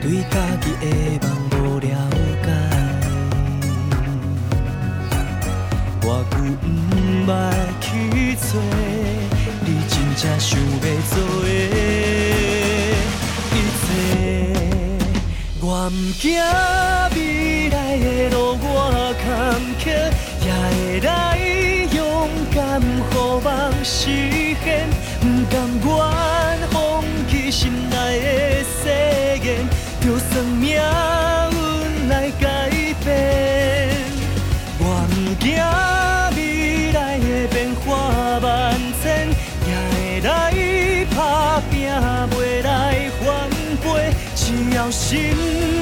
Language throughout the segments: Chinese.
对家己的心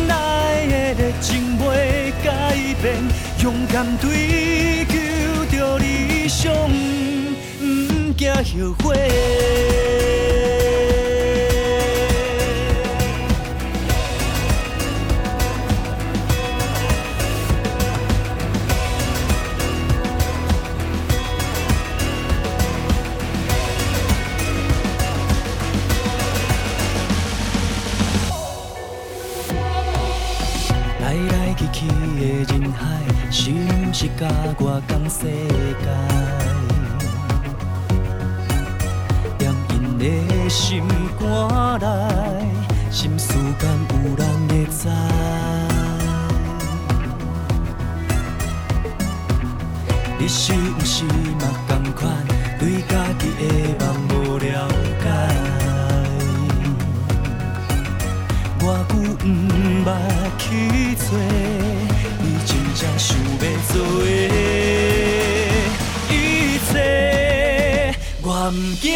内的热情袂改变，勇敢追求着理想，不惊后悔。甲我讲说惊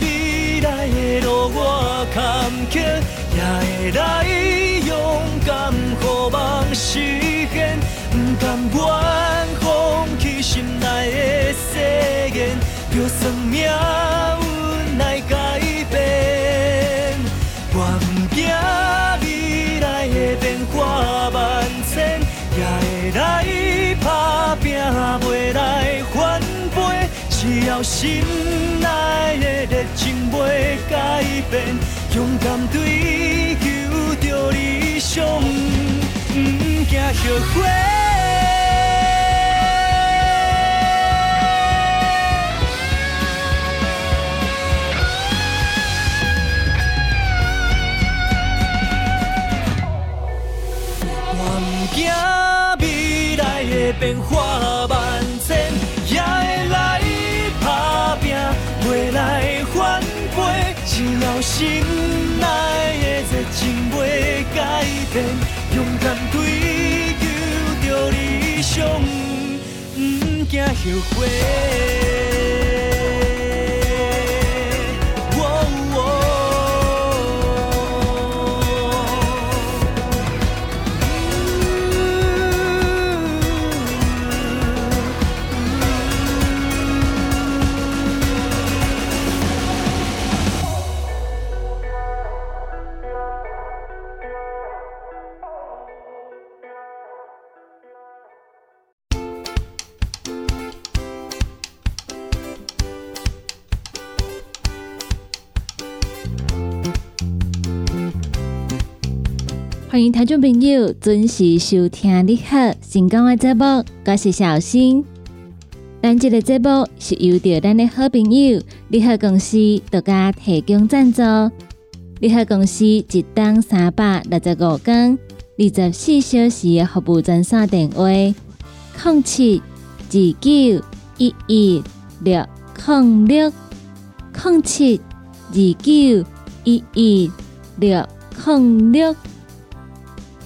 未来的路我坎坷，也会来心内的热情袂改变，勇敢追求着理想，不惊后悔。变化心内的热情袂改变，勇敢追求着理想，不惊后悔。听众朋友准时收听你好成功的节目，我是小新。咱这个节目是由着咱的好朋友利好公司独家提供赞助。利好公司一档三百六十五天二十四小时的服务专线电话：零七二九一一六零六零七二九一一六零六。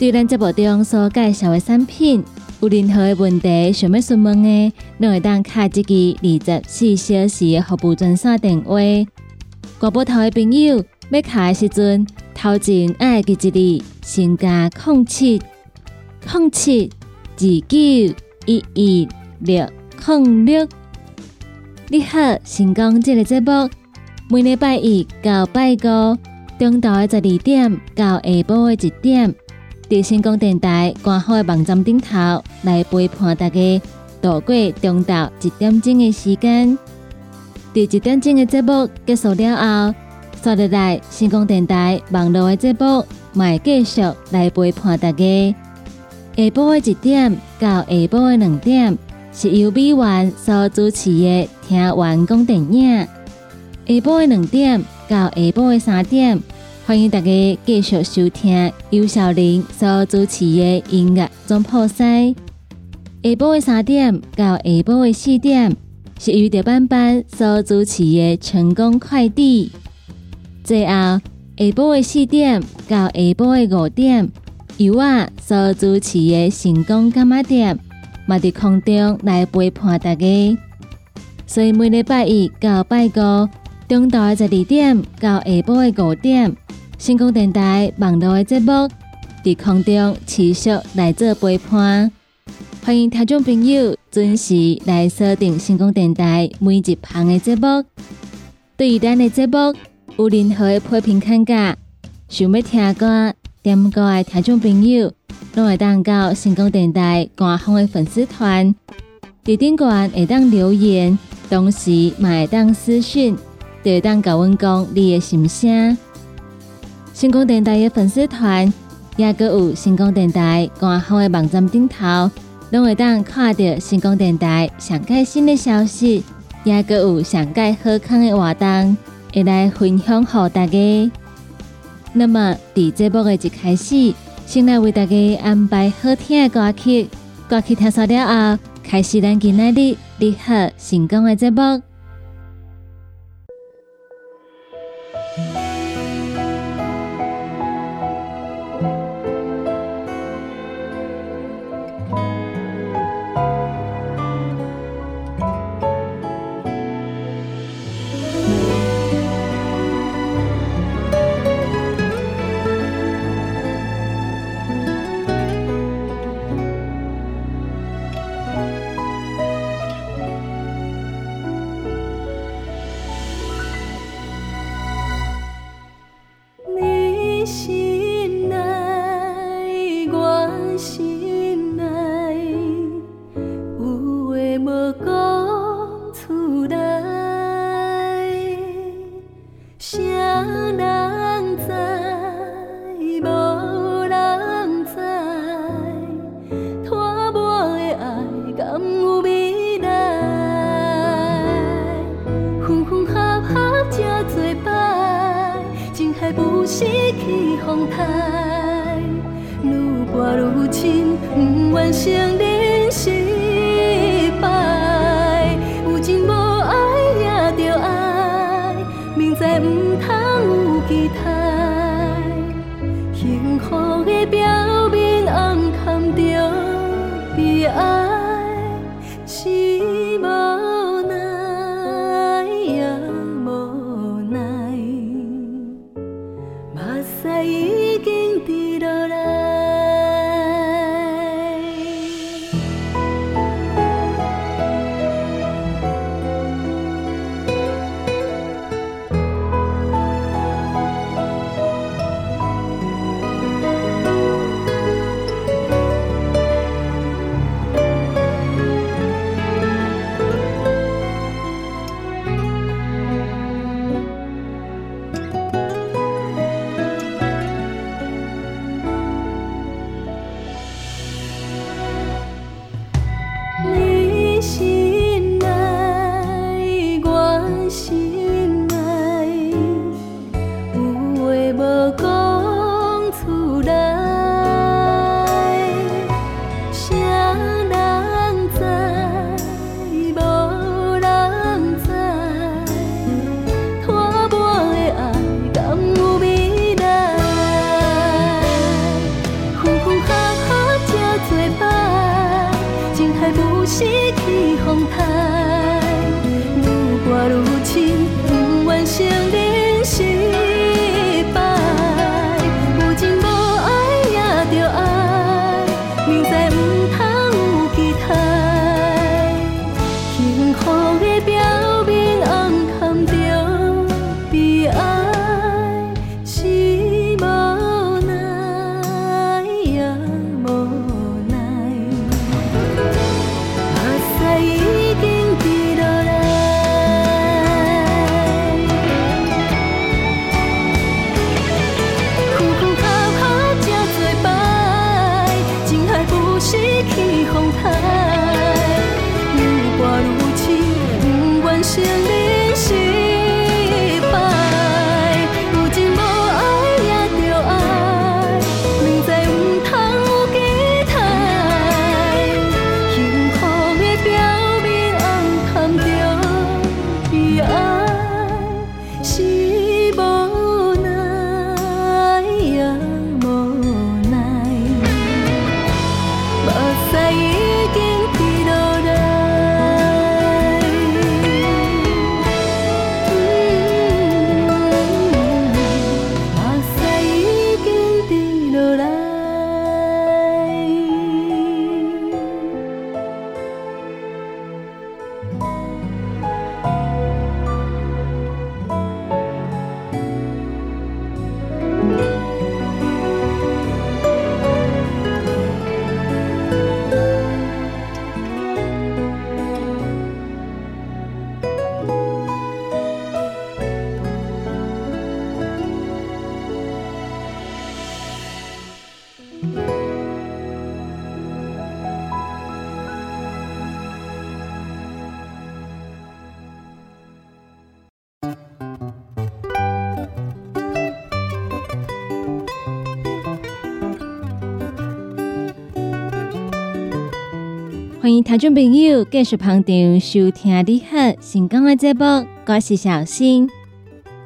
对咱节目中所介绍的产品，有任何的问题想要询问的，都会当卡一支二十四小时的服务专线电话。挂拨头的朋友要卡的时阵，头前爱记一字，先加空七空七二九一一六空六。你好，成功这个节目，每礼拜一到拜五，中昼的十二点到下晡的一点，在成功电台官方的网站顶头来陪伴大家度过中昼一点钟的时间。第一点钟的节目结束了后，刷入来成功电台网络的节目，会继续来陪伴大家。下晡的一点到下晡的两点，是由美元所主持的听完讲电影。下晡的两点到下晡的三点，欢迎大家继续收听尤小玲所主持的音乐总破塞。下晡的三点到下晡的四点，是由德班班所主持的成功快递。最后下晡的四点到下晡的五点。由我所主持的成功干妈店，嘛伫空中来陪伴大家。所以每礼拜一到拜五，中昼的十二点到下晡的五点，成功电台网络的节目在空中持续来做陪伴。欢迎听众朋友准时来锁定成功电台每一项的节目。对于咱的节目有任何的批评看价，想要听歌。点歌的听众朋友，拢会当到成功电台官方的粉丝团，在顶端会当留言，同时嘛会当私讯，就会当甲阮讲你的心声。成功电台的粉丝团，也个有成功电台官方的网站顶头，拢会当看到成功电台上盖新的消息，也个有上盖好康的活动，会来分享给大家。那么，伫节目的一开始，先来为大家安排好听的歌曲。歌曲听熟了后，开始咱今日的你好成功的节目。欢迎听众朋友继续旁听收听你好成功的节目，我是小新。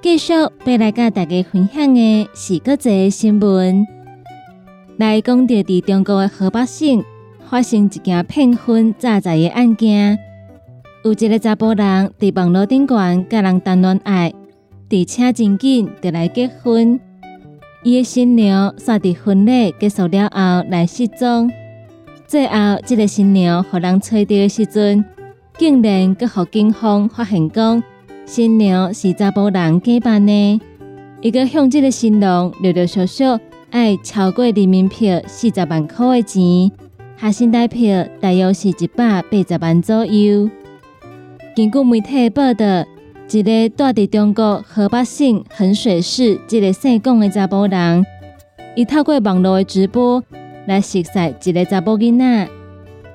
继续要来跟大家分享的是国际新闻，来讲到伫中国的河北省发生一件骗婚诈财的案件，有一个查甫人伫网络顶悬甲人谈恋爱，而且真紧就来结婚，伊的新娘煞伫婚礼结束了后来失踪。最后，这个新娘被人找到的时阵，竟然阁互警方发现讲，新娘是查甫人假扮的。伊阁向这个新郎陆陆续续爱超过人民票四十万块的钱，下新台票大约是一百八十万左右。根据媒体报道，一个住伫中国河北省衡水市一个姓龚的查甫人，伊透过网络的直播。来熟悉一个查甫囡仔，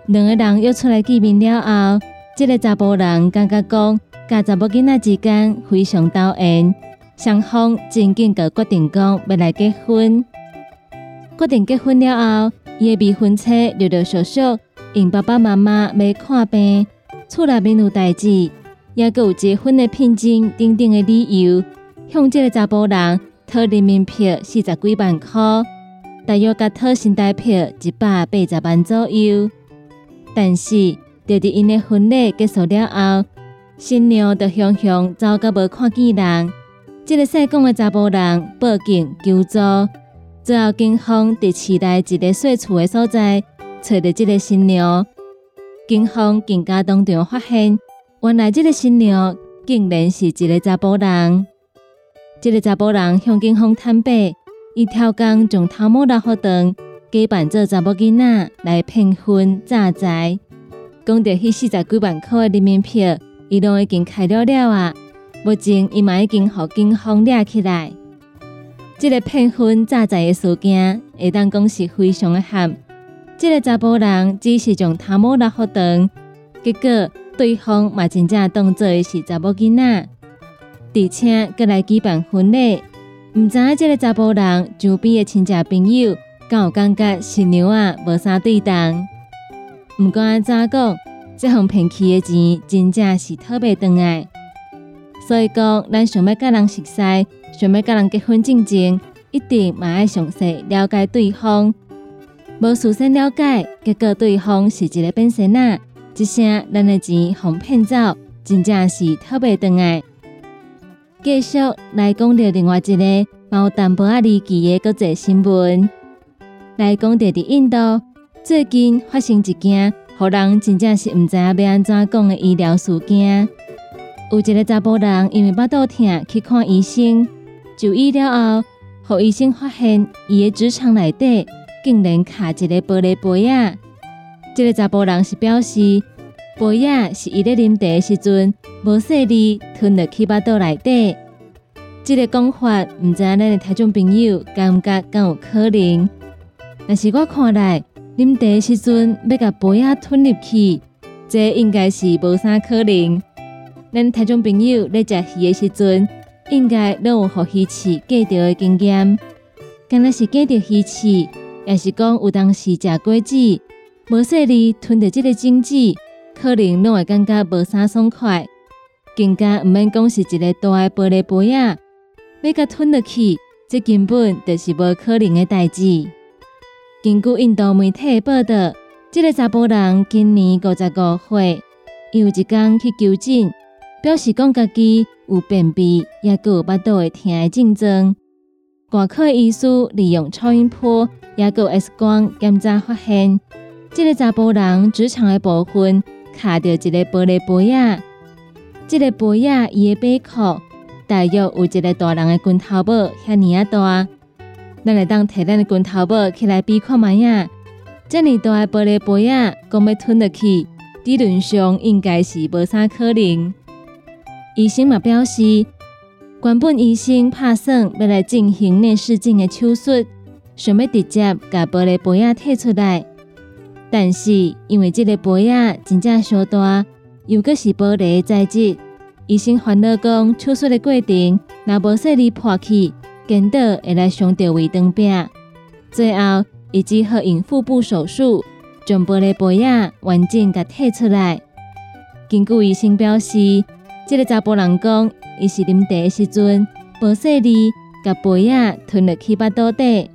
两个人约出来见面了后，这个查甫人感觉讲，甲查甫囡仔之间非常投缘，双方真紧个决定讲要来结婚。决定结婚了后，伊的未婚妻陆陆续续因爸爸妈妈要看病、厝内面有代志，也佮有结婚的聘金等等的理由，向这个查甫人讨人民币四十几万块。大约甲讨新台票一百八十万左右，但是就伫因的婚礼结束了后，新娘就雄雄走到无看见人。这个姓讲的查甫人报警求助，最后警方伫市内一个小厝的所在找到这个新娘。警方更加当场发现，原来这个新娘竟然是一个查甫人。这个查甫人向警方坦白。伊挑工将头毛拉好长，假扮做查某囡仔来骗婚诈财。讲到迄四十几万块的人民票，伊拢已经开了了啊！目前伊嘛已经互警方抓起来。这个骗婚诈财的事件，会当讲是非常的惨。这个查甫人只是将头毛拉好长，结果对方嘛真正当做是查某囡仔，而且佮来举办婚礼。毋知影即个查甫人周边的亲戚朋友，敢有感觉新娘啊无啥对当？毋管安怎讲，这项骗去的钱真正是特别长爱。所以讲，咱想要甲人熟悉，想要甲人结婚进前，一定嘛爱详细了解对方。无事先了解，结果对方是一个变心仔，一声咱的钱互骗走，真正是特别长爱。继续来讲到另外一个毛淡薄仔离奇的国际新闻，来讲到伫印度最近发生一件，互人真正是毋知影要安怎讲的医疗事件。有一个查甫人因为腹肚痛去看医生，就医了后，互医生发现伊的直肠内底竟然卡一个玻璃杯啊！这个查甫人是表示，杯啊是伊咧啉茶时阵。无细力吞入去巴肚内底，这个讲法，毋知咱的听众朋友感觉敢有可能？但是我看来，啉茶时阵要甲杯仔吞入去，这应该是无啥可能。咱听众朋友咧食鱼的时阵，应该拢有互鱼翅过掉的经验。敢若是过掉鱼翅，也是讲有当时食果子，无细里吞着这个精子，可能拢会感觉无啥爽快。更加毋免讲是一个大诶玻璃杯啊，要甲吞落去，这根本就是无可能诶代志。根据印度媒体报道，这个查甫人今年五十五岁，伊有一天去求诊，表示讲家己有便秘，也有腹肚会疼诶症状。外科医师利用超音波也有 X 光检查发现，这个查甫人直肠诶部分卡着一个玻璃杯啊。这个杯啊，伊的杯壳大约有一个大人的拳头宝遐尼啊大。咱来当摕咱的拳头宝起来比看卖啊。这么大的玻璃杯啊，讲要吞落去，理论上应该是无啥可能。医生嘛表示，原本医生拍算要来进行内视镜的手术，想要直接把玻璃杯啊摕出来，但是因为这个杯啊真正小大。又搁是玻璃材质，医生烦恼讲手术的过程若无顺利破去，见到会来伤到胃肠病。最后，伊只好用腹部手术，将玻璃杯仔完整甲摕出来。根据医生表示，这个查甫人讲，伊是啉茶的时阵无顺利，甲杯仔吞入去巴肚底。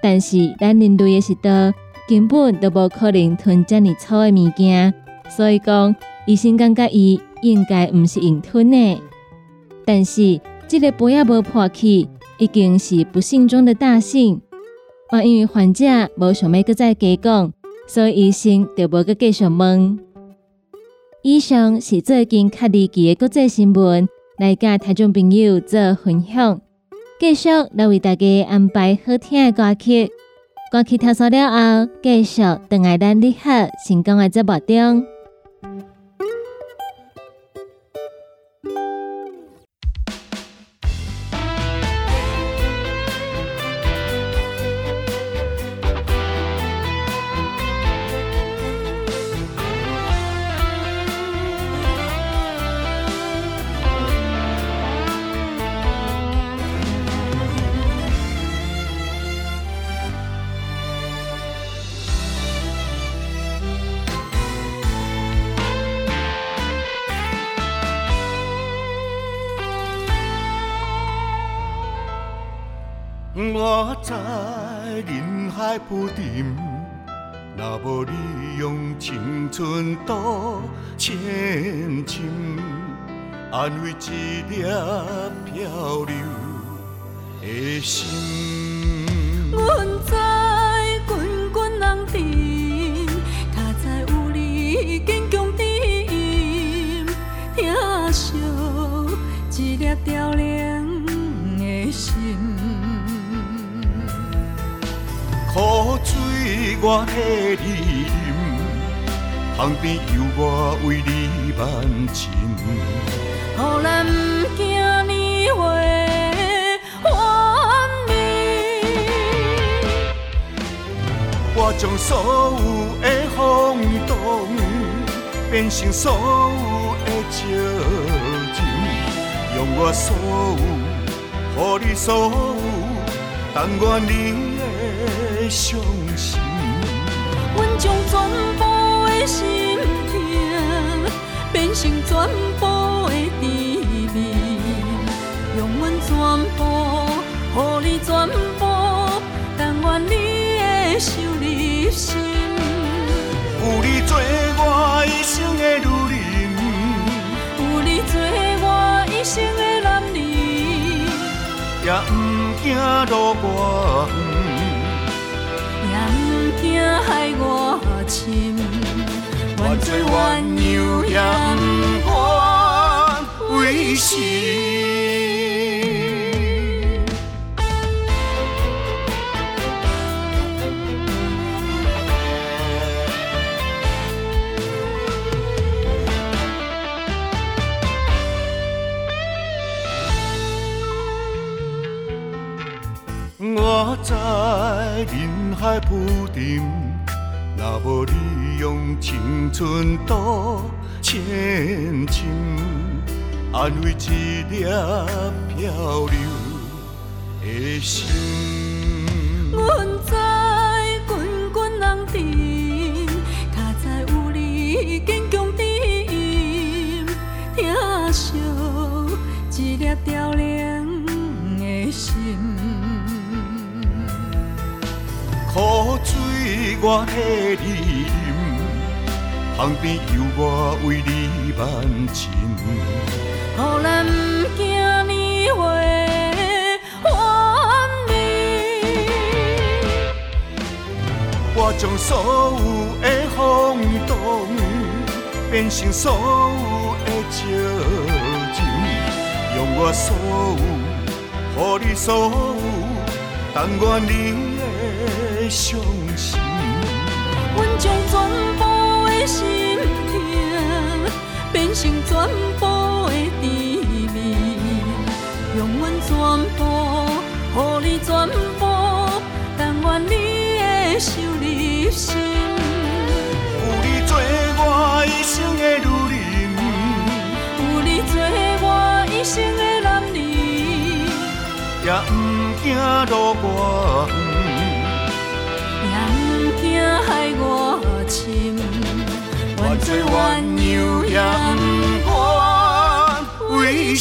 但是咱人类的食道根本都无可能吞遮尔粗的物件，所以讲。医生感觉伊应该毋是硬吞的，但是这个杯也无破去，已经是不幸中的大幸。我，因为患者无想要搁再加讲，所以医生就无搁继续问。以上是最近较离奇的国际新闻，来甲听众朋友做分享。继续来为大家安排好听的歌曲，歌曲听熟了后，继续等爱咱你好成功的节目中。人海浮沉，若无你用青春渡前程，安慰一粒漂流的心。阮在滚滚人阵，脚在有你坚强的影，听惜一粒凋零我替你饮，旁边有我为你万情。予咱不惊年月幻灭。我将所有的风动变成所有的情，用我所有，予你所有，但愿你。伤，将全部的心痛变成全部的甜蜜，用阮全部，予你全部，但愿你会受入心。有你做我一生的女人，有你做我一生的男人，也不惊路远。惊害我深，愿做鸳鸯也不愿为海浮沉，若无你用青春赌前程，安慰一粒漂流的心。阮在滚滚人潮，我替你饮，旁边有我为你万情。予咱不惊年月分离。我将所有的风动变成所有的情情，用我所有，予你所有，但愿你会相信。阮将全部的心痛变成全部的甜蜜，用阮全部，予你全部，但愿你会受入心。有你做我一生的女人，有你做我一生的男儿，也不惊路远。也不惊海外心。我做鸳鸯也呒愿为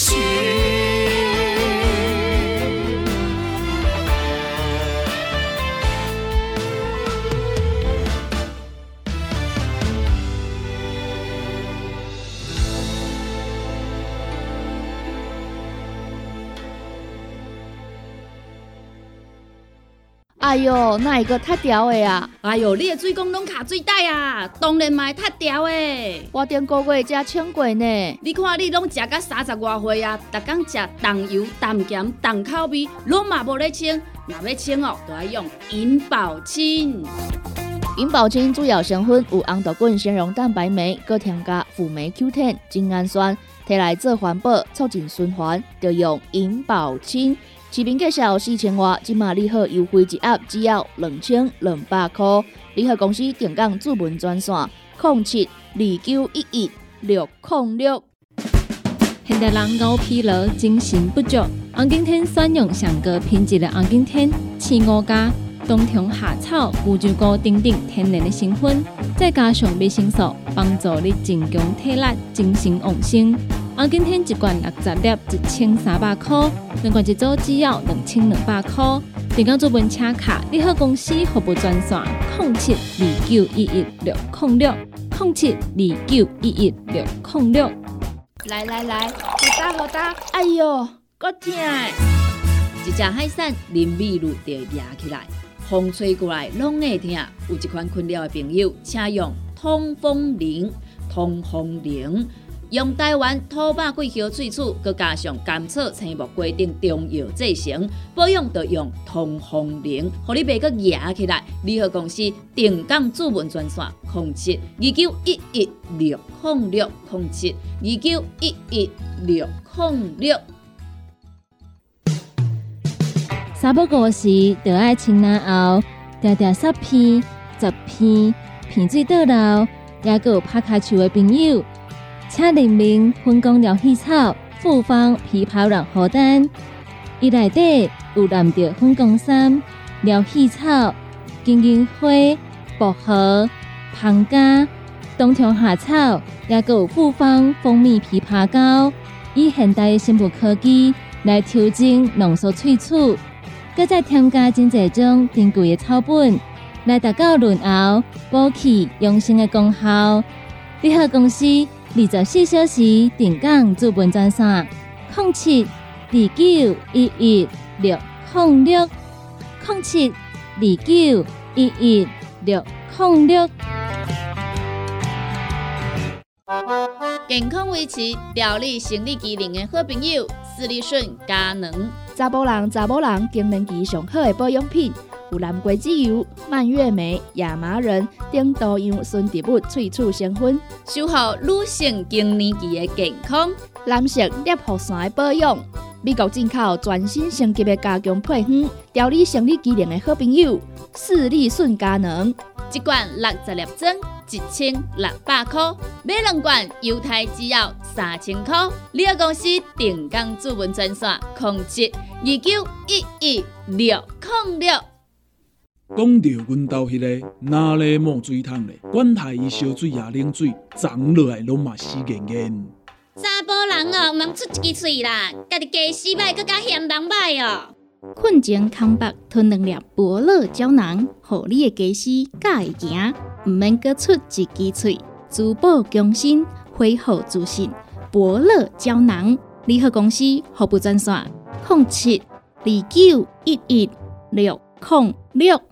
哎哟，那一个太屌的啊？哎哟，你的水工拢卡水袋啊，当然嘛会塌掉的。我顶个月才称过呢。你看你拢食到三十外岁啊，逐工食重油、重咸、重口味，拢嘛无咧清。若要清哦，就要用银保清。银保清主要成分有红豆滚、纤溶蛋白酶，搁添加辅酶 Q10、精氨酸，摕来做环保、促进循环，就用银保清。市面介绍四千外，今马利好优惠一盒只要两千两百块。利好公司定岗主文专线：零七二九一一六零六。现代人熬疲劳、精神不足，红景天选用上个品质的红景天青五加冬虫夏草、乌鸡菇等等天然的成分，再加上维生素，帮助你增强体力、精神旺盛。红景天一罐六十粒，一千三百块；两罐一组只要两千两百块。订购做本车卡，你好公司服务专线：零七二九一一六零六零七二九一一六零六。来来来，好打好打！哎哟，够痛！一只海扇淋米露就压起来，风吹过来拢会痛。有一款困扰的朋友，请用通风铃。通风铃用台湾土白桂花萃取，佮加上甘草、青木规定中药制成，保养就用通风铃，互你袂佮压起来。联合公司定岗主文专线：零七二九一一六零六零七二九一一六零六。三不五时，就爱清冷后，条条十片、十片，片水倒流，也有拍卡球的朋友，请联名分工疗气草、复方枇杷软荷丹，伊内底有蓝着分工参、疗气草、金银花、薄荷、胖加、冬虫夏草，也有复方蜂蜜枇杷膏，以现代的生物科技来调整浓缩萃取。搁再添加真济种珍贵的草本，来达到润喉、补气、养生的功效。联合公司二十四小时定岗资本专线：零七二九一一六零六零七二九一一六零六。健康维持、调理生理机能的好朋友——斯利顺佳能。查甫人、查某人更年期上好的保养品，有蓝桂枝油、蔓越莓、亚麻仁等多样纯植物萃取成分，守护女性更年期的健康。男性尿护伞的保养，美国进口全新升级的加强配方，调理生理机能的好朋友——视力顺佳能。一罐六十粒装，一千六百块；买两罐，犹太制药三千块。你个公司定岗主文专线：控制二九一一六零六。讲到阮兜迄个哪里冒水桶咧，管他伊烧水也冷水，长落来拢嘛死严严。查甫人哦，毋通出一支喙啦，家己家死歹，更加嫌人歹哦。困前空腹吞两粒伯乐胶囊，互你的家死敢会行，毋免各出一支喙，珠宝强身，恢复自信。伯乐胶囊，联合公司服务专线：零七二九一一六零六。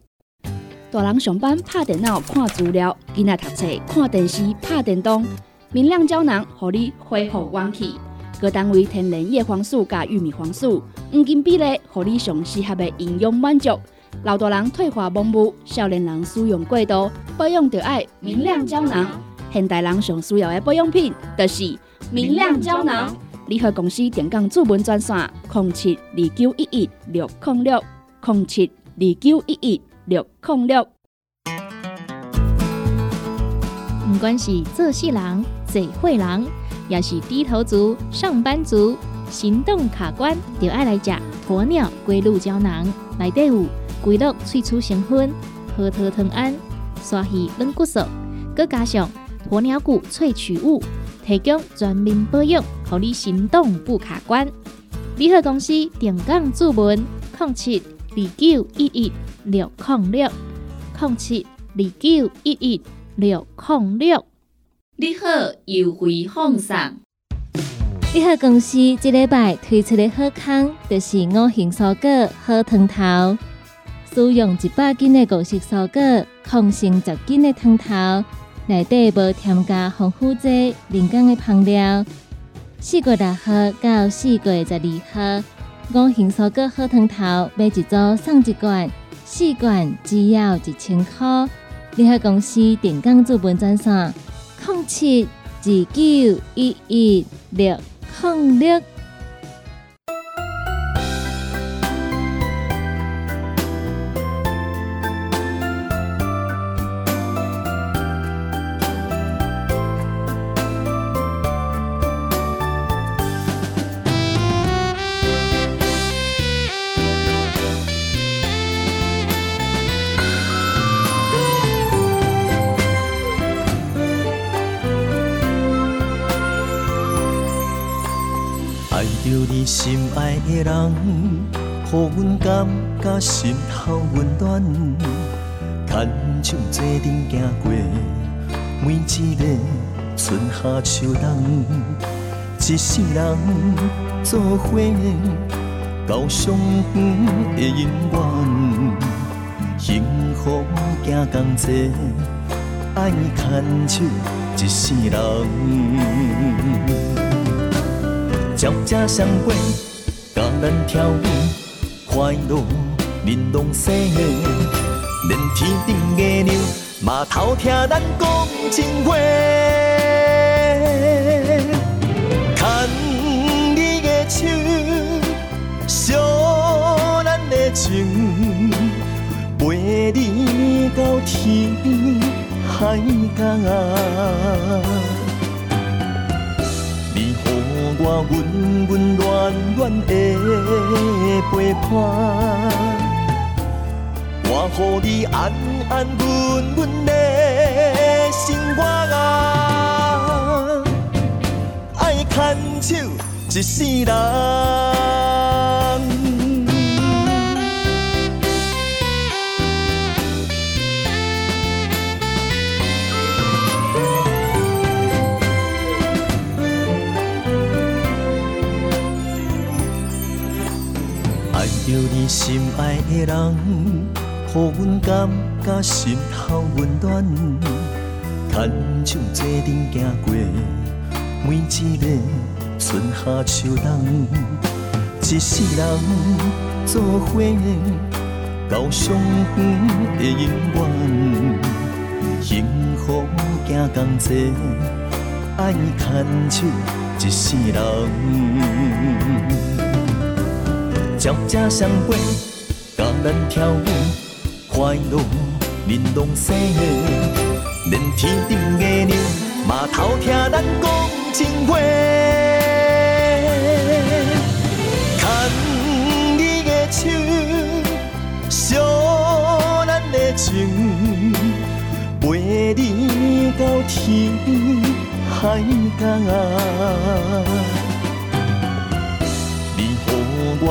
大人上班拍电脑看资料，囡仔读册看电视拍电动，明亮胶囊互你恢复元气。各单位天然叶黄素加玉米黄素，黄金比例，互你上适合的营养满足。老大人退化盲目，少年人使用过度，保养就爱明亮胶囊。现代人上需要的保养品，就是明亮胶囊。联合公司电讲主文专线：零七二九一一六零六零七二九一一。六控六，不管是做事人、做会人，也是低头族、上班族，行动卡关，就爱来吃鸵鸟龟鹿胶囊。内底有龟鹿萃取成分，核桃藤胺、刷鱼软骨素，佮加上鸵鸟骨萃取物，提供全面保养，让你行动不卡关。联合公司电讲注文：零七二九一一。六零六零七二九一一六零六，你好，优惠放送。你好，公司这礼拜推出的好康，就是五行蔬果好汤头。使用一百斤的五色蔬果，控成十斤的汤头，内底无添加防腐剂、人工的香料。四月六号到四月十二号，五行蔬果好汤头买一组送一罐。四罐只要一千块，联合公司电工资本赞赏：零七二九一一六零六。的人，予阮感觉心头温暖。牵手做阵行过每一个春夏秋冬，一世人做伙到上远的姻缘，幸福行同齐，爱牵手一世人。鸟只相陪，甲咱跳舞，快乐玲珑生。连天顶的鸟嘛偷听咱讲情话，牵你的手，烧咱的情，陪你到天海角。我温温暖暖的陪伴，我予你安安稳稳的生活啊，爱牵手一世人。心爱的人，予阮感觉心头温暖。牵手坐阵行过每一个春夏秋冬，一世人做伙到上远的永远，幸福行同齐，爱牵手一世人。鸟只相陪，甲咱跳舞，快乐玲珑生。连天顶的鸟嘛偷听咱讲情话，牵你的手，烧咱的情，陪你到天海角。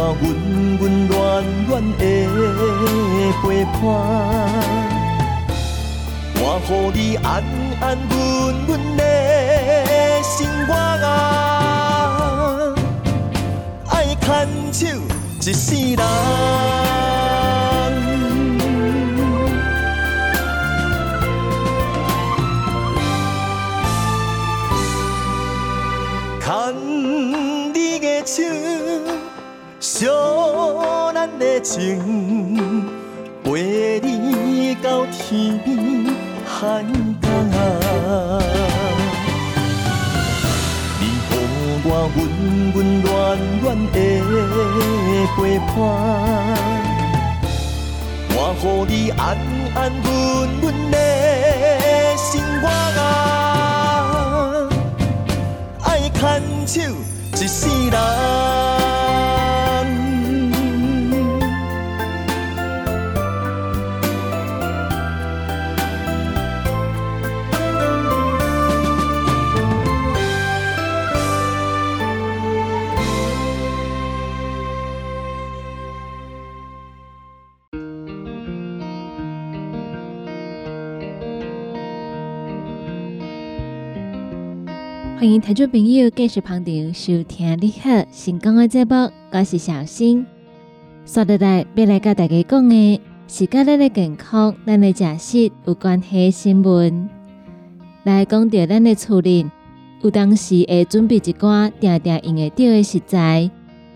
你予我温温暖暖的陪伴。我予你安安稳稳的生活啊，爱牵手一世人，牵你的手，烧咱的情，陪你到天边。海角啊，你予我温温暖暖的陪伴，我予你安安稳稳的生活啊，爱牵手一世人。欢迎听众朋友继续旁听收听你好成功的节目，我是小新。说得来，要来跟大家讲的是跟咱的健康、咱的食食有关系的新闻。来讲到咱的厝里，有当时会准备一寡定定用得到的食材，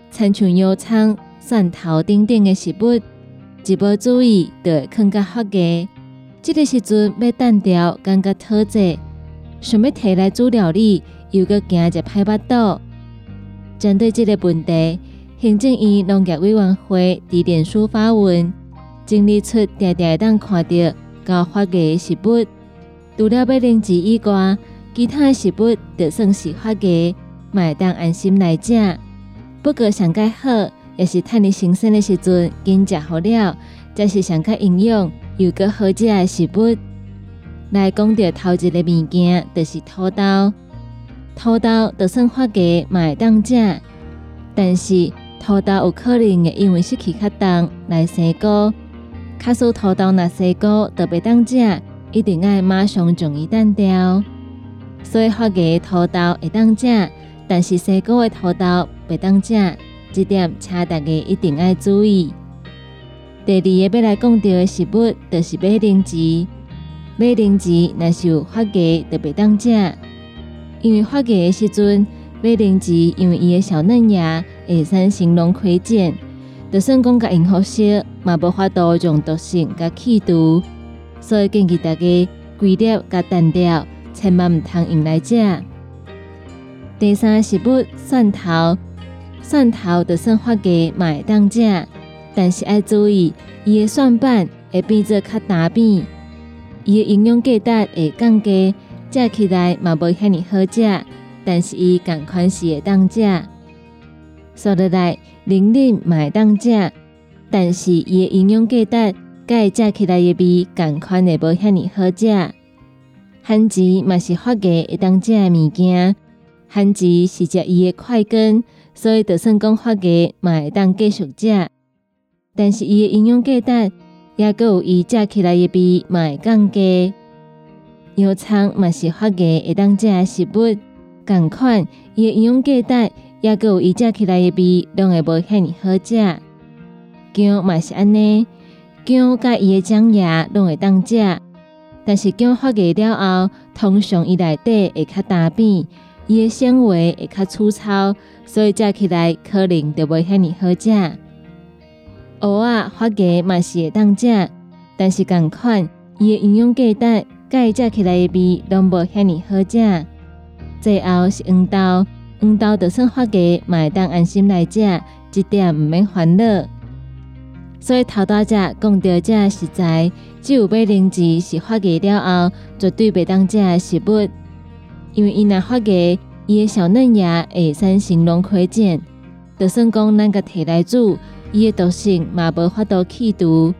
亲像油葱、蒜头等等的食物，一无注意就会放甲发芽。这个时阵要单调，感觉讨济，想要摕来煮料理。又搁惊一歹巴肚。针对这个问题，行政院农业委员会伫电书发文，整理出常常当看到高发芽的食物。除了要零脂以外，其他的食物就算是发芽，会当安心来食。不过上介好，也是趁你新鲜的时阵紧食好了，才是上较营养又搁好食的食物。来讲到头一个物件，就是土豆。土豆就算发芽嘛会当食，但是土豆有可能会因为失去较重来生菇。卡数土豆若生菇就袂当食，一定要马上将伊断掉。所以发芽土豆会当食，但是生菇的土豆袂当食，这点请大家一定要注意。第二个要来讲到的食物就是马铃薯，马铃薯若是有发芽就袂当食。因为发芽的时阵，马铃薯因为伊的小嫩芽会产生龙亏碱，就算讲甲用好食，嘛无法度用毒性甲去毒，所以建议大家规粒甲单掉，千万毋通用来食。第三是物蒜头，蒜头就算发芽嘛会当食，但是要注意，伊的蒜瓣会变做较干扁，伊的营养价值会降低。食起来嘛无遐尼好食，但是伊共款是会当食。说落来，零零嘛会当食，但是伊的营养价值，甲伊食起来的味共款会无遐尼好食。番薯嘛是发芽会当食的物件，番薯是食伊的块根，所以就算讲发芽嘛会当继续食，但是伊的营养价值，也佮有伊食起来的味嘛会降低。油葱嘛是发芽会当食的食物，同款伊的营养价值，也佮有伊食起来的味，拢会无遐尼好食。姜嘛是安尼，姜甲伊的浆叶拢会当食，但是姜发芽了后，通常伊内底会较干扁，伊的纤维会较粗糙，所以食起来可能就袂遐尼好食。蚵仔发芽嘛是会当食，但是同款伊的营养价值。伊食起来的味拢无遐尼好食。最后是黄豆，黄豆就算发芽，嘛会当安心来食，这点毋免烦恼。所以头大只讲到这食材，只有马铃薯是发芽了后，绝对袂当食的食物，因为伊若发芽，伊的小嫩芽会产生龙葵碱，就算讲咱个摕来煮，伊的毒性嘛无法度去除。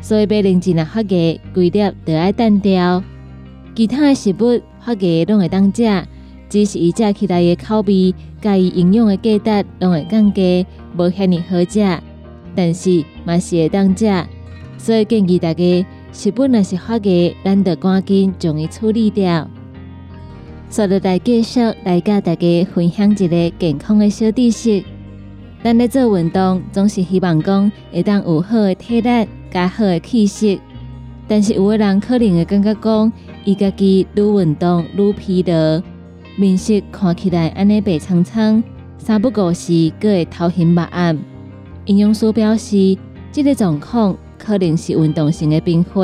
所以马铃薯若发芽，规粒就爱单掉。其他的食物发芽拢会当食，只是伊食起来的口味，甲伊营养的价值拢会降低，无遐尼好食。但是嘛是会当食，所以建议大家食物若是发芽，咱得赶紧将伊处理掉。所以来继续来甲大家分享一个健康的小知识。咱咧做运动，总是希望讲会当有好的体力，加好的气息。但是有个人可能会感觉讲，伊家己愈运动愈疲劳，面色看起来安尼白苍苍，三不五时阁会头晕目暗。营养师表示，这个状况可能是运动性的并发。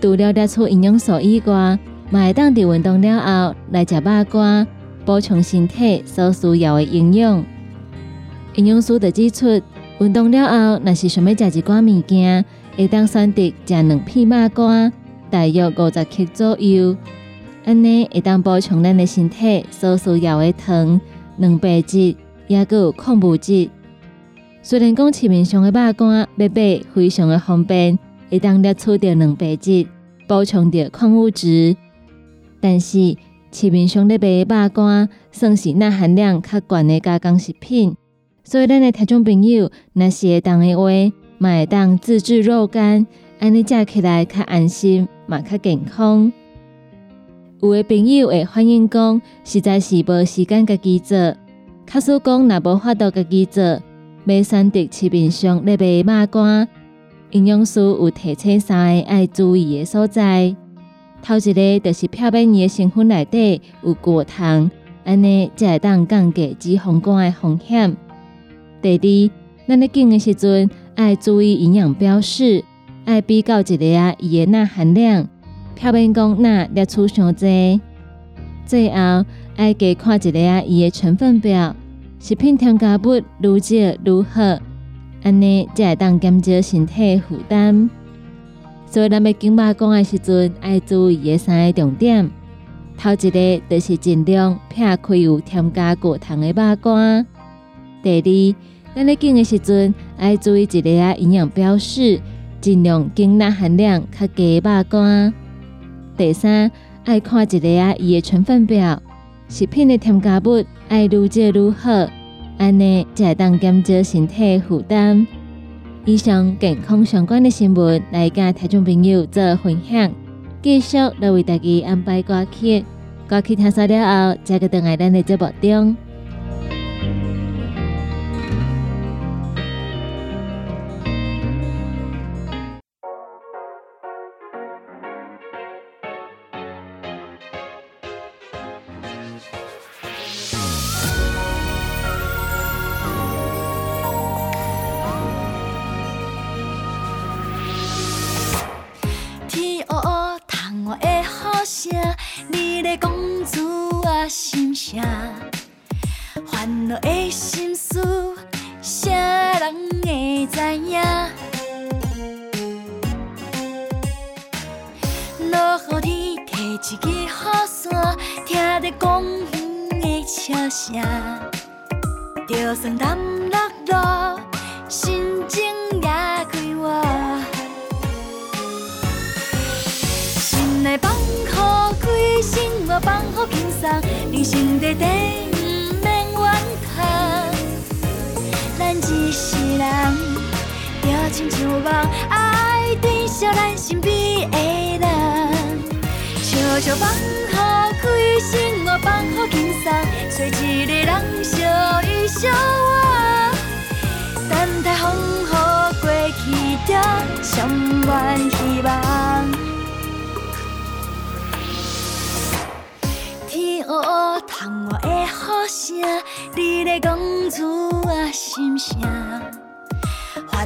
除了列出营养素以外，嘛会当伫运动了后来食肉干，补充身体所需要的营养。营养师就指出，运动了后，若是想要食一寡物件，会当选择食两片肉干，大约五十克左右，安尼会当补充咱的身体所需要的糖、蛋白质，也佮有矿物质。虽然讲市面上的肉干要买非常的方便，会当摄取到蛋白质，补充到矿物质。但是市面上咧卖肉干，算是钠含量较悬的加工食品，所以咱的听众朋友，若是会当的话，嘛会当自制肉干，安尼食起来较安心，嘛较健康。有的朋友会反映讲，实在是无时间家己做，卡说讲若无法度家己做，要选择市面上咧卖肉干，营养师有提醒三个爱注意的所在。头一个就是漂面的成分内底有果糖，安尼才会当降低脂肪肝的风险。第二，咱咧拣的时阵爱注意营养标示，爱比较一个啊伊的钠含量，漂面讲钠摄取伤济。最后爱加看一个啊伊的成分表，食品添加物愈少愈好，安尼才会当减少身体负担。所以，咱要经肉讲的时阵，爱注意的三个重点。头一个就是尽量撇开有添加果糖的肉干。第二，咱咧拣的时阵，爱注意一个啊营养标示，尽量精钠含量较低的肉干。第三，爱看一个啊伊的成分表，食品的添加物爱愈少愈好，安尼才会当减少身体负担。以上健康相关的新闻，来甲听众朋友做分享。继续来为大家安排歌曲，歌曲听完了后，再个等下咱的节目中。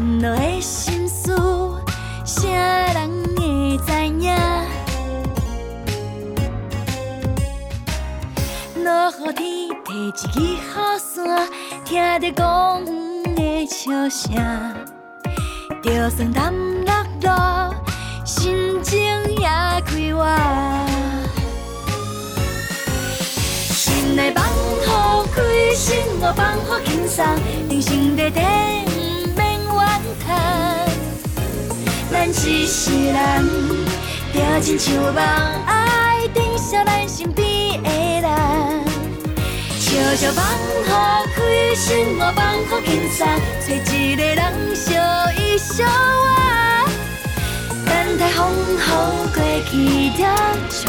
烦恼的心事，谁人会知影？落雨天摕一支雨伞，听着公园的笑声，就算澹落落，心情也快活。心内放好开，生活放好轻松，人生短短。咱一世人，就亲像梦，爱珍惜咱身边的人。笑笑放好开心，我放好轻松，找一个人相依相偎。等待风雨过去，才充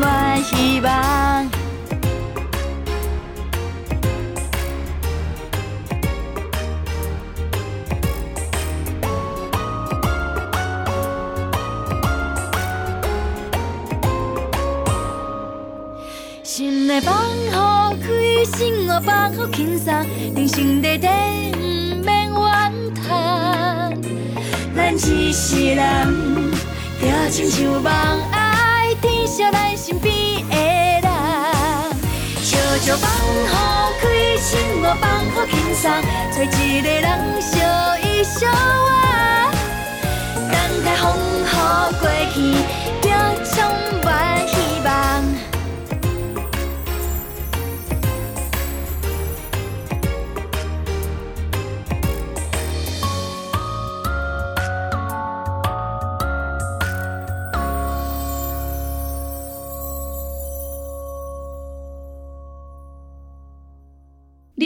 满希望。开心，我放好轻松，人生短短不免怨叹。咱一世人，就亲像梦爱天笑咱身边的人。笑笑放好开心，我放好轻松，找一个人相依相偎。等待风雨过去，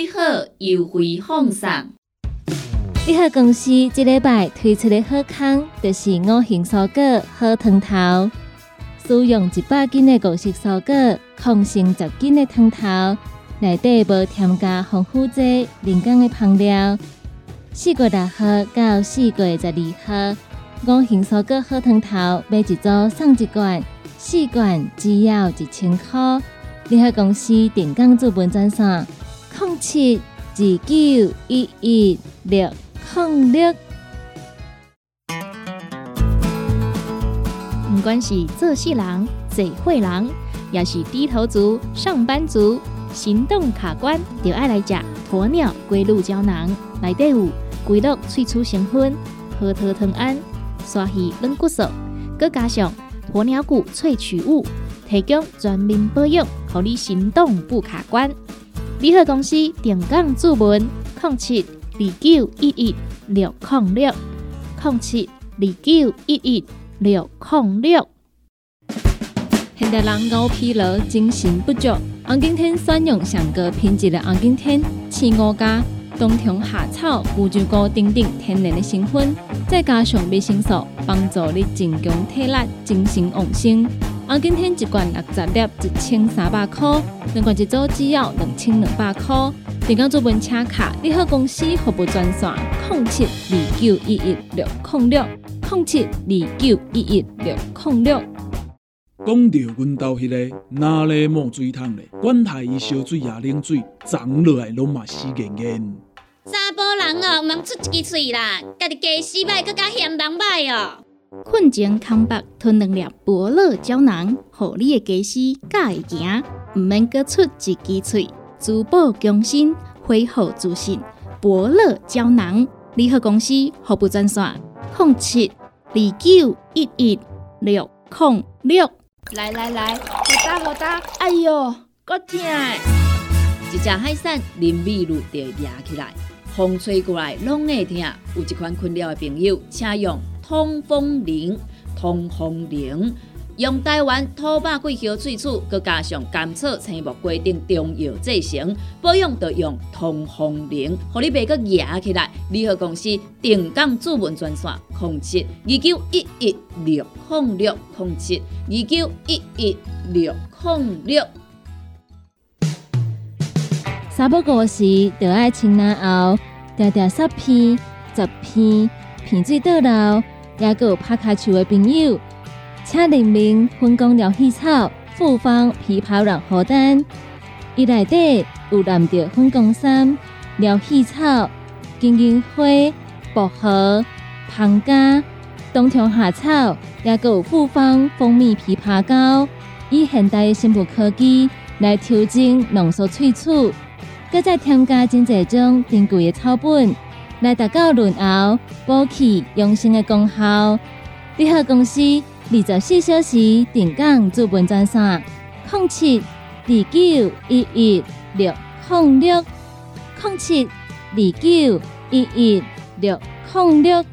你好，优惠放送。你好公司这礼拜推出的好康，就是五行蔬果好汤头。使用一百斤的五色蔬果，控成十斤的汤头，内底无添加防腐剂、人工的香料。四月六号到四月十二号，五行蔬果好汤头买一组送一罐，四罐只要一千块。你好公司电工资本专线：零七二九一一六。控六，不管是做事人、做会人，也是低头族、上班族，行动卡关，就爱来食鸵鸟龟鹿胶囊。内底有龟鹿萃取成分，核桃藤胺、刷鱼软骨素，佮加上鸵鸟骨萃取物，提供全面保养，让你行动不卡关。联合公司定岗注文零七。二九一一六零六零七二九一一六零六。现代人熬疲劳、精神不足，红景天选用上高品质的红景天青五加冬虫夏草、乌鸡菇等等天然的成分，再加上维生素，帮助你增强体力、精神旺盛。红景天一罐六十粒，一千三百块；两罐一组只要两千两百块。订购做文车卡，你好公司服务专线：零七二九一一六零六零七二九一一六零六。讲到阮兜迄个哪里冒水桶咧，管他伊烧水也冷水，长落来拢嘛死严严。查甫人哦，毋通出一支喙啦，家己家洗歹，搁加嫌人歹哦。困前康白吞两粒伯乐胶囊，互你的家洗甲会行，毋免搁出一支喙。珠宝更新，恢复自信。伯乐胶囊联合公司服务专线：零七二九一一六零六。来来来，好打好打！哎哟，够痛！一只海扇淋雨露就压起来，风吹过来拢会痛。有一款困扰的朋友，请用通风铃、通风铃。用台湾土白桂花萃取，佮加上甘草、青木规定中药制成，保养要用通风灵，互你袂佮压起来。联合公司定岗主文专线：零七二九一一六零六零七二九一一六零六。三不五时，就爱清南后，条条十片、十片，片水倒流，也佮有拍卡球的朋友。请联名分工疗气草、复方枇杷软荷丹，伊内底有蓝调分工三、疗气草、金银花、薄荷、胖加、冬虫夏草，也佮有复方蜂蜜枇杷膏，以现代生物科技来调整浓缩萃取，搁再添加真济种珍贵的草本，来达到润喉、补气、养生的功效。你好，公司。二十四小时定岗资本专线：零七二九一一六零六零七二九一一六零六。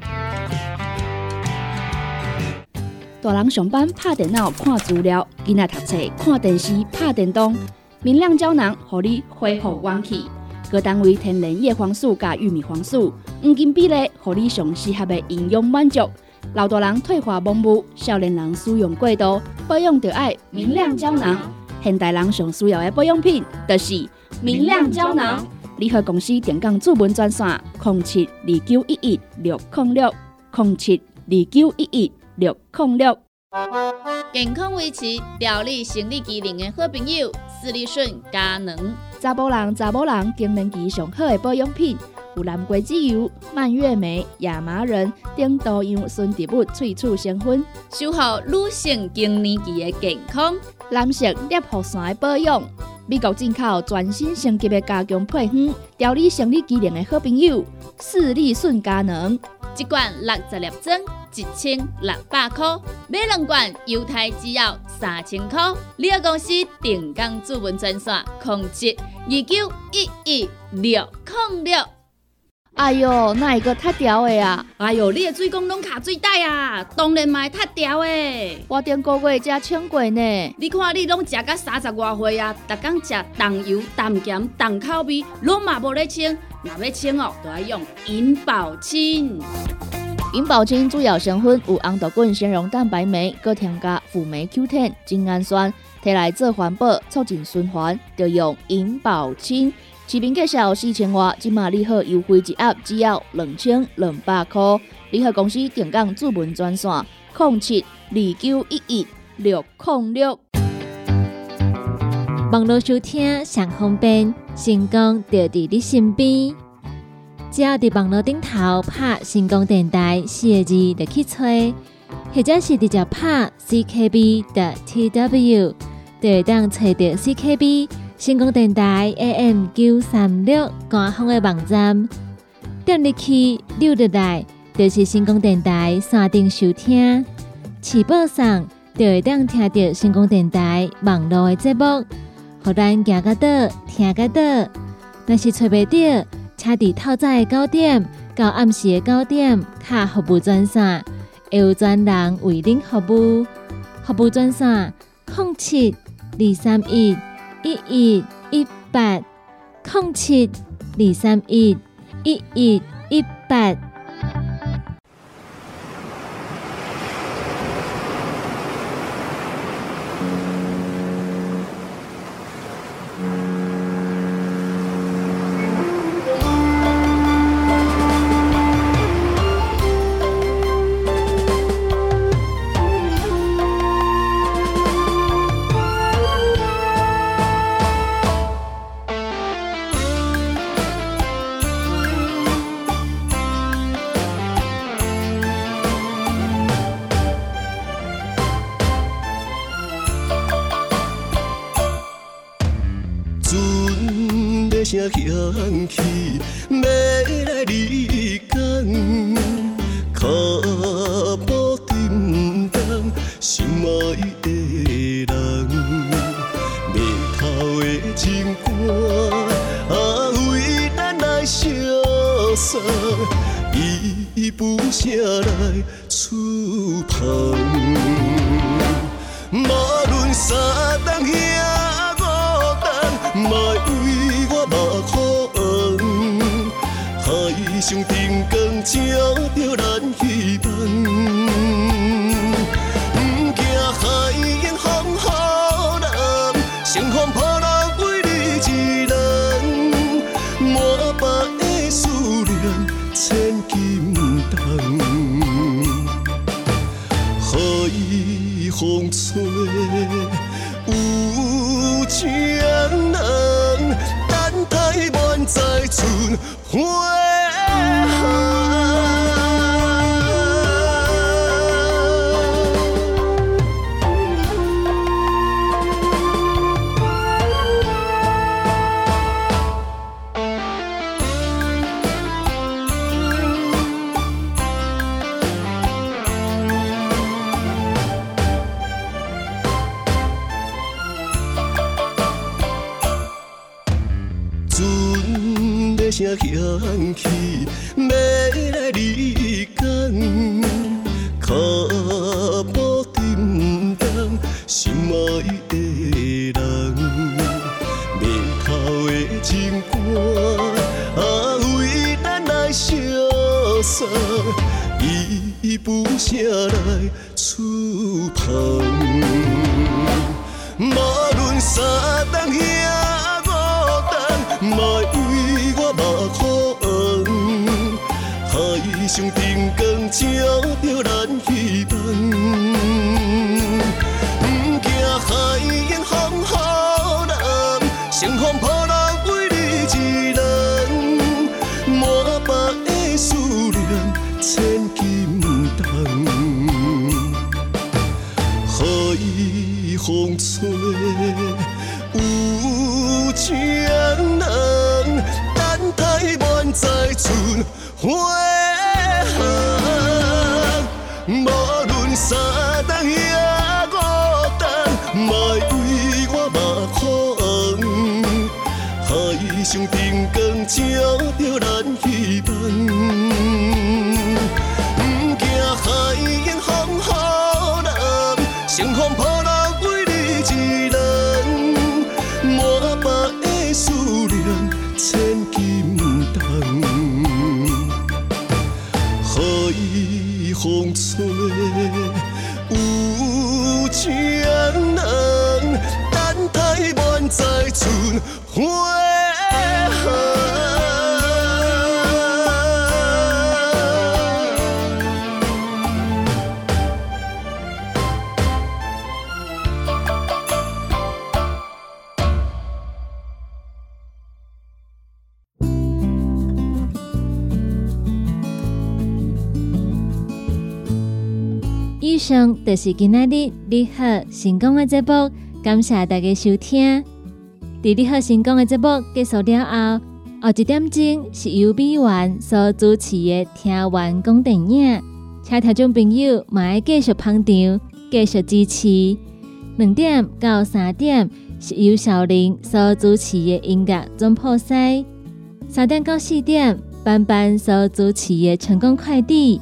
大人上班拍电脑看资料，囡仔读册看电视拍电动，明亮胶囊，互你恢复元气。各单位天然叶黄素加玉米黄素，黄金比例，互你上适合的营养满足。老大人退化盲目，少年人使用过度，保养就爱明亮胶囊。现代人上需要的保养品，就是明亮胶囊。联合公司电讲主文专线：零七二九一一六零六零七二九一一六零六。健康维持、调理生理机能的好朋友——斯利顺佳能。查甫人、查某人更年期上好的保养品，有蓝桂枝油、蔓越莓、亚麻仁等多样纯植物萃取成分，守护女性更年期的健康。男性尿酸的保养，美国进口全新升级的加强配方，调理生理机能的好朋友——视力顺佳能。一罐六十粒装，一千六百块；买两罐，犹太只要三千块。你个公司定岗主文专线：控制二九一一六零六。哎哟，那一个太屌的啊？哎哟，你的水工拢卡水袋啊，当然嘛会太屌的。我顶个月才称过呢。你看你拢食到三十外岁啊，逐工食重油、重咸、重口味，拢嘛无咧称。若要称哦，都要用银保清。银保清主要成分有红豆根、纤溶蛋白酶，搁添加辅酶 Q10、精氨酸，摕来做环保、促进循环，就用银保清。市面介绍四千瓦，今马利好优惠一盒只要两千两百块。利好公司定岗主文专线：零七二九一一六零六。网络收听上方便，成功就伫你身边。只要伫网络顶头拍成功电台四个字就去吹，或者是直接拍 CKB 的 TW，就会当找到 CKB。成功电台 AM 九三六官方的网站，点入去六入来，就是成功电台山顶收听。起播上就会当听到成功电台网络的节目，互咱行个到听个到。若是找袂到，车伫透早的九点到暗时的九点，卡服务专线，会有专人为您服务。服务专线：零七二三一。一一一八空七二三一一一一八。声响起，要来离港，脚步沉重，心爱的人，眉头的情歌，啊，为咱来相送，一步声来触碰，上灯光照着伊不上就是今仔日你好成功的节目，感谢大家收听。伫你好成功的节目结束了后，后一点钟是由美元所主持的《听完讲电影》，请听众朋友嘛要继续捧场，继续支持。两点到三点是由小林所主持的音乐总破塞，三点到四点班班所主持的成功快递。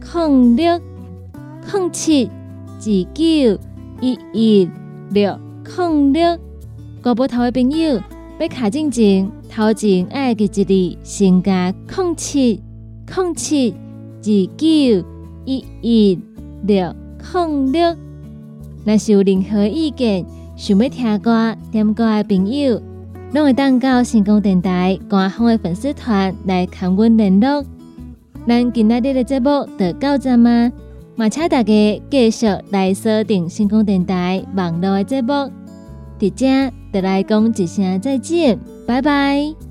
零六零七二九一一六零六，国宝头的朋友要卡进前头前爱记一字，先加零七零七二九一一六零六。若是有任何意见，想要听歌点歌的朋友，拢会当到成功电台官方的粉丝团来跟阮联络。咱今仔日的节目就到这吗？嘛，请大家继续来锁定星空电台网络的节目。伫遮，就来讲一声再见，拜拜。